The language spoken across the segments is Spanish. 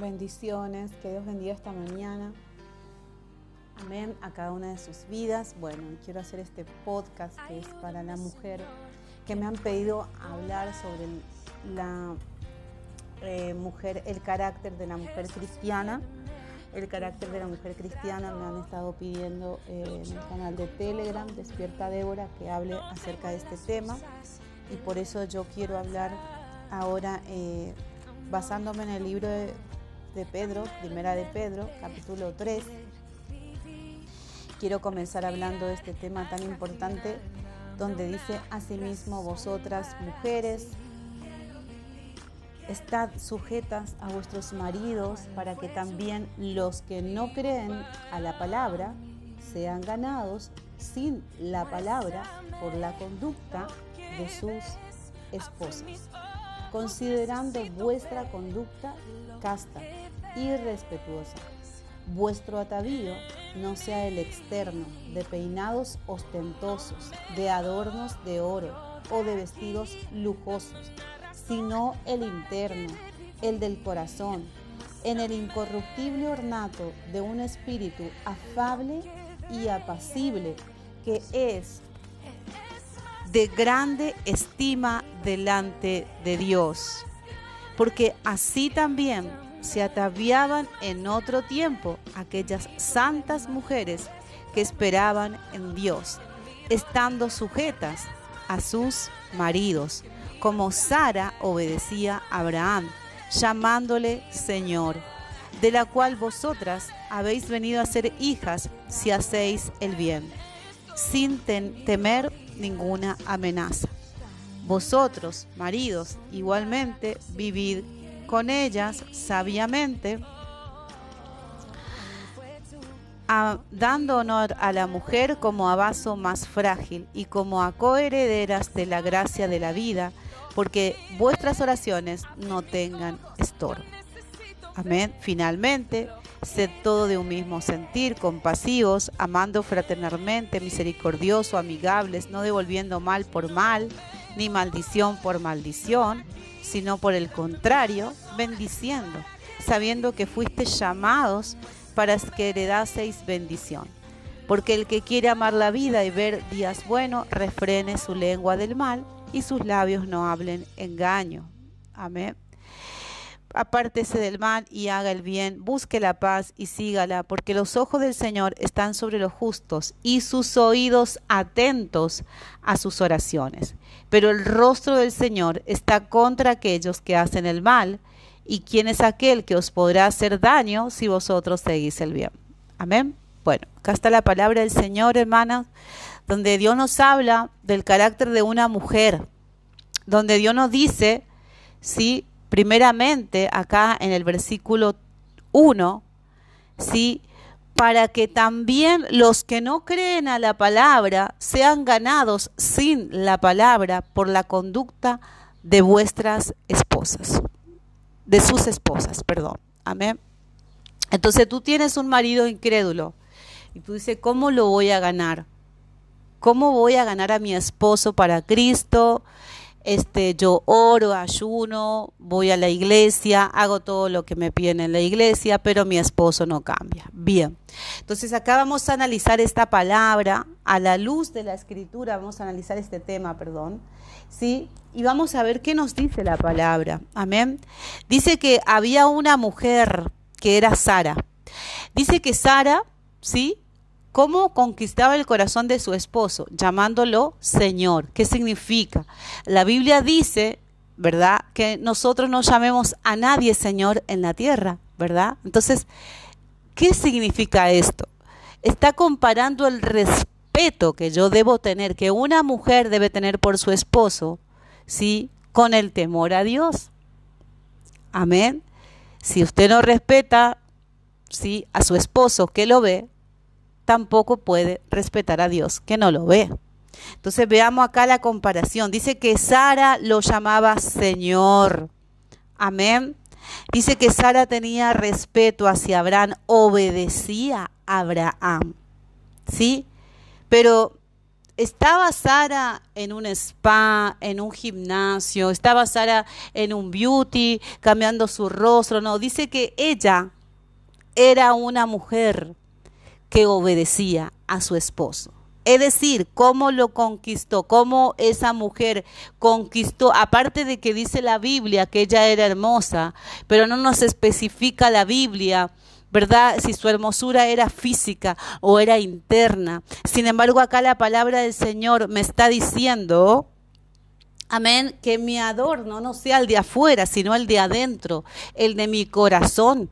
Bendiciones, que Dios bendiga esta mañana. Amén a cada una de sus vidas. Bueno, quiero hacer este podcast que es para la mujer, que me han pedido hablar sobre la eh, mujer, el carácter de la mujer cristiana. El carácter de la mujer cristiana me han estado pidiendo eh, en el canal de Telegram, Despierta Débora, que hable acerca de este tema. Y por eso yo quiero hablar ahora eh, basándome en el libro de de Pedro, primera de Pedro, capítulo 3. Quiero comenzar hablando de este tema tan importante donde dice, asimismo vosotras mujeres, estad sujetas a vuestros maridos para que también los que no creen a la palabra sean ganados sin la palabra por la conducta de sus esposas, considerando vuestra conducta casta y respetuosa. Vuestro atavío no sea el externo, de peinados ostentosos, de adornos de oro o de vestidos lujosos, sino el interno, el del corazón, en el incorruptible ornato de un espíritu afable y apacible, que es de grande estima delante de Dios. Porque así también se ataviaban en otro tiempo aquellas santas mujeres que esperaban en Dios, estando sujetas a sus maridos, como Sara obedecía a Abraham, llamándole Señor, de la cual vosotras habéis venido a ser hijas si hacéis el bien, sin temer ninguna amenaza. Vosotros, maridos, igualmente vivid con ellas sabiamente, dando honor a la mujer como a vaso más frágil y como a coherederas de la gracia de la vida, porque vuestras oraciones no tengan estorbo. Amén. Finalmente, sed todo de un mismo sentir, compasivos, amando fraternalmente, misericordioso, amigables, no devolviendo mal por mal, ni maldición por maldición sino por el contrario, bendiciendo, sabiendo que fuiste llamados para que heredaseis bendición. Porque el que quiere amar la vida y ver días buenos, refrene su lengua del mal y sus labios no hablen engaño. Amén. Apártese del mal y haga el bien, busque la paz y sígala, porque los ojos del Señor están sobre los justos y sus oídos atentos a sus oraciones. Pero el rostro del Señor está contra aquellos que hacen el mal, y quién es aquel que os podrá hacer daño si vosotros seguís el bien. Amén. Bueno, acá está la palabra del Señor, hermanas, donde Dios nos habla del carácter de una mujer, donde Dios nos dice, sí, primeramente acá en el versículo 1, ¿sí? Para que también los que no creen a la palabra sean ganados sin la palabra por la conducta de vuestras esposas, de sus esposas, perdón. Amén. Entonces tú tienes un marido incrédulo y tú dices, ¿cómo lo voy a ganar? ¿Cómo voy a ganar a mi esposo para Cristo? Este, yo oro, ayuno, voy a la iglesia, hago todo lo que me piden en la iglesia, pero mi esposo no cambia. Bien, entonces acá vamos a analizar esta palabra a la luz de la escritura, vamos a analizar este tema, perdón, ¿sí? Y vamos a ver qué nos dice la palabra, amén. Dice que había una mujer que era Sara. Dice que Sara, ¿sí? ¿Cómo conquistaba el corazón de su esposo? Llamándolo Señor. ¿Qué significa? La Biblia dice, ¿verdad? Que nosotros no llamemos a nadie Señor en la tierra, ¿verdad? Entonces, ¿qué significa esto? Está comparando el respeto que yo debo tener, que una mujer debe tener por su esposo, ¿sí? Con el temor a Dios. Amén. Si usted no respeta, ¿sí? A su esposo que lo ve, tampoco puede respetar a Dios que no lo ve. Entonces veamos acá la comparación. Dice que Sara lo llamaba Señor. Amén. Dice que Sara tenía respeto hacia Abraham, obedecía a Abraham. ¿Sí? Pero ¿Estaba Sara en un spa, en un gimnasio? ¿Estaba Sara en un beauty, cambiando su rostro? No, dice que ella era una mujer que obedecía a su esposo. Es decir, cómo lo conquistó, cómo esa mujer conquistó, aparte de que dice la Biblia que ella era hermosa, pero no nos especifica la Biblia ¿verdad? Si su hermosura era física o era interna. Sin embargo, acá la palabra del Señor me está diciendo, amén, que mi adorno no sea el de afuera, sino el de adentro, el de mi corazón.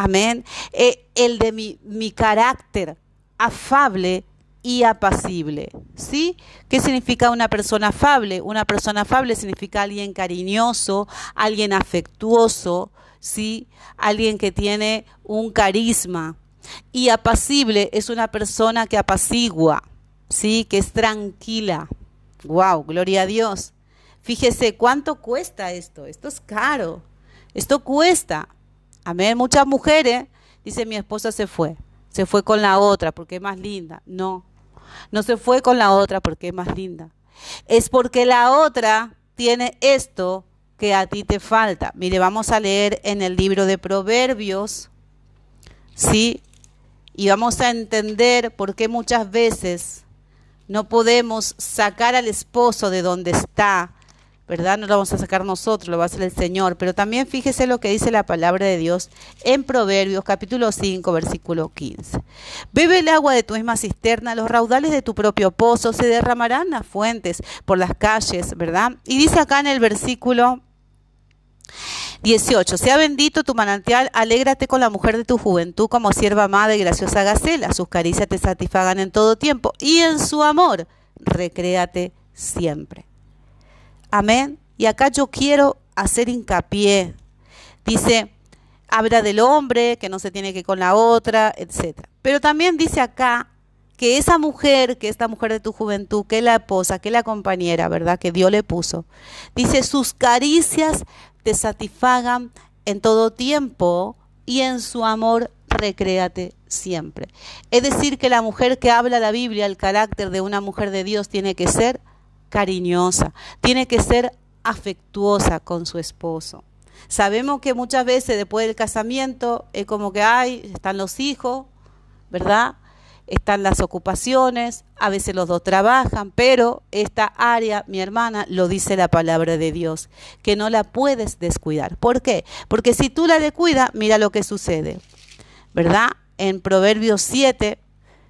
Amén. Eh, el de mi, mi carácter afable y apacible. ¿Sí? ¿Qué significa una persona afable? Una persona afable significa alguien cariñoso, alguien afectuoso, ¿sí? Alguien que tiene un carisma. Y apacible es una persona que apacigua, ¿sí? Que es tranquila. Wow, gloria a Dios. Fíjese cuánto cuesta esto. Esto es caro. Esto cuesta. Amén. Muchas mujeres dicen mi esposa se fue. Se fue con la otra porque es más linda. No. No se fue con la otra porque es más linda. Es porque la otra tiene esto que a ti te falta. Mire, vamos a leer en el libro de Proverbios, ¿sí? Y vamos a entender por qué muchas veces no podemos sacar al esposo de donde está ¿verdad? No lo vamos a sacar nosotros, lo va a hacer el Señor. Pero también fíjese lo que dice la palabra de Dios en Proverbios capítulo 5, versículo 15. Bebe el agua de tu misma cisterna, los raudales de tu propio pozo, se derramarán las fuentes por las calles, ¿verdad? Y dice acá en el versículo 18. Sea bendito tu manantial, alégrate con la mujer de tu juventud como sierva amada y graciosa gacela. Sus caricias te satisfagan en todo tiempo y en su amor recréate siempre. Amén. Y acá yo quiero hacer hincapié. Dice, habla del hombre, que no se tiene que con la otra, etc. Pero también dice acá que esa mujer, que esta mujer de tu juventud, que la esposa, que la compañera, ¿verdad? Que Dios le puso. Dice, sus caricias te satisfagan en todo tiempo y en su amor recréate siempre. Es decir, que la mujer que habla la Biblia, el carácter de una mujer de Dios tiene que ser cariñosa, tiene que ser afectuosa con su esposo. Sabemos que muchas veces después del casamiento es como que hay, están los hijos, ¿verdad? Están las ocupaciones, a veces los dos trabajan, pero esta área, mi hermana, lo dice la palabra de Dios, que no la puedes descuidar. ¿Por qué? Porque si tú la descuidas, mira lo que sucede, ¿verdad? En Proverbios 7,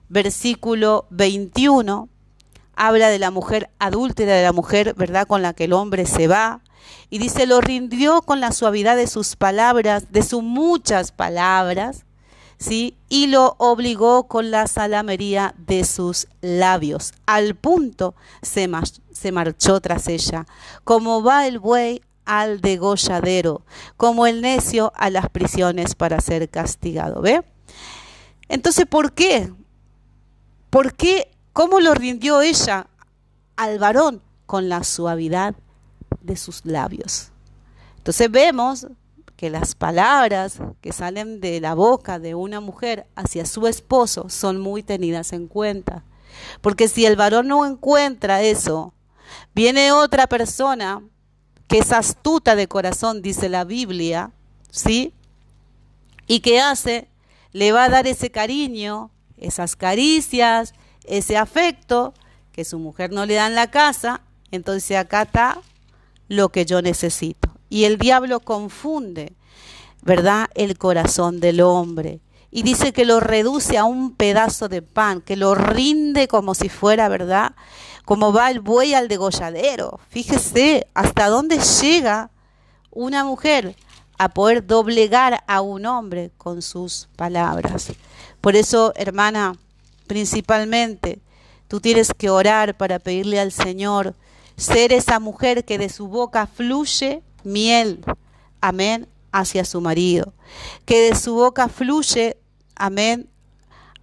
versículo 21, habla de la mujer adúltera, de la mujer, ¿verdad?, con la que el hombre se va. Y dice, lo rindió con la suavidad de sus palabras, de sus muchas palabras, ¿sí? Y lo obligó con la salamería de sus labios. Al punto se, se marchó tras ella, como va el buey al degolladero, como el necio a las prisiones para ser castigado. ¿Ve? Entonces, ¿por qué? ¿Por qué ¿Cómo lo rindió ella al varón? Con la suavidad de sus labios. Entonces vemos que las palabras que salen de la boca de una mujer hacia su esposo son muy tenidas en cuenta. Porque si el varón no encuentra eso, viene otra persona que es astuta de corazón, dice la Biblia, ¿sí? Y que hace, le va a dar ese cariño, esas caricias, ese afecto que su mujer no le da en la casa, entonces acá está lo que yo necesito. Y el diablo confunde, ¿verdad? El corazón del hombre. Y dice que lo reduce a un pedazo de pan, que lo rinde como si fuera, ¿verdad? Como va el buey al degolladero. Fíjese hasta dónde llega una mujer a poder doblegar a un hombre con sus palabras. Por eso, hermana, principalmente. Tú tienes que orar para pedirle al Señor ser esa mujer que de su boca fluye miel, amén, hacia su marido. Que de su boca fluye, amén,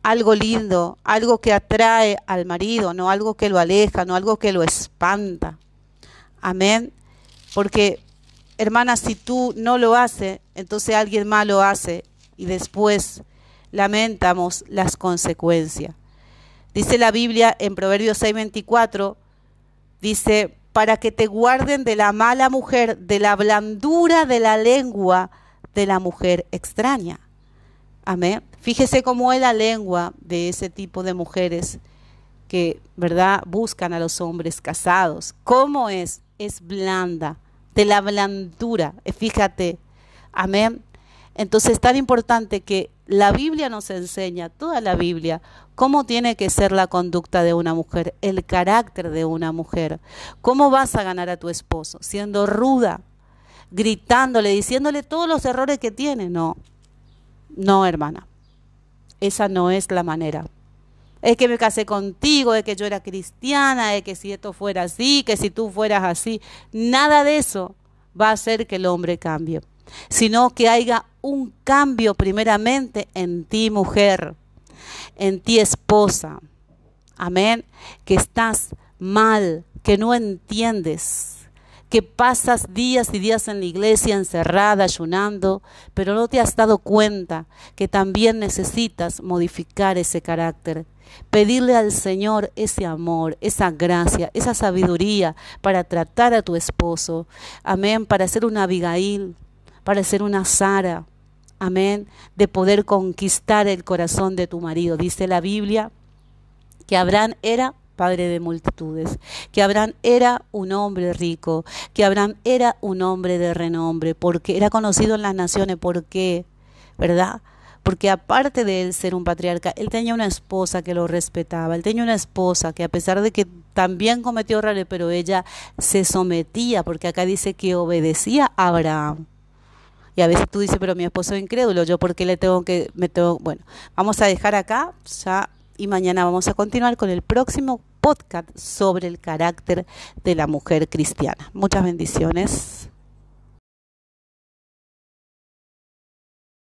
algo lindo, algo que atrae al marido, no algo que lo aleja, no algo que lo espanta. Amén. Porque, hermana, si tú no lo haces, entonces alguien más lo hace y después lamentamos las consecuencias. Dice la Biblia en Proverbios 6:24, dice, para que te guarden de la mala mujer, de la blandura de la lengua de la mujer extraña. Amén. Fíjese cómo es la lengua de ese tipo de mujeres que, ¿verdad?, buscan a los hombres casados. ¿Cómo es? Es blanda, de la blandura. Fíjate. Amén. Entonces es tan importante que la Biblia nos enseña, toda la Biblia, cómo tiene que ser la conducta de una mujer, el carácter de una mujer. ¿Cómo vas a ganar a tu esposo? Siendo ruda, gritándole, diciéndole todos los errores que tiene. No, no, hermana. Esa no es la manera. Es que me casé contigo, de que yo era cristiana, de que si esto fuera así, que si tú fueras así. Nada de eso va a hacer que el hombre cambie, sino que haya un cambio primeramente en ti, mujer, en ti, esposa. Amén. Que estás mal, que no entiendes que pasas días y días en la iglesia encerrada, ayunando, pero no te has dado cuenta que también necesitas modificar ese carácter, pedirle al Señor ese amor, esa gracia, esa sabiduría para tratar a tu esposo, amén, para ser una Abigail, para ser una Sara, amén, de poder conquistar el corazón de tu marido. Dice la Biblia que Abraham era padre de multitudes, que Abraham era un hombre rico, que Abraham era un hombre de renombre, porque era conocido en las naciones, ¿por qué? ¿Verdad? Porque aparte de él ser un patriarca, él tenía una esposa que lo respetaba, él tenía una esposa que a pesar de que también cometió errores, pero ella se sometía, porque acá dice que obedecía a Abraham. Y a veces tú dices, pero mi esposo es incrédulo, yo por qué le tengo que, me tengo, bueno, vamos a dejar acá, ya y mañana vamos a continuar con el próximo podcast sobre el carácter de la mujer cristiana. Muchas bendiciones.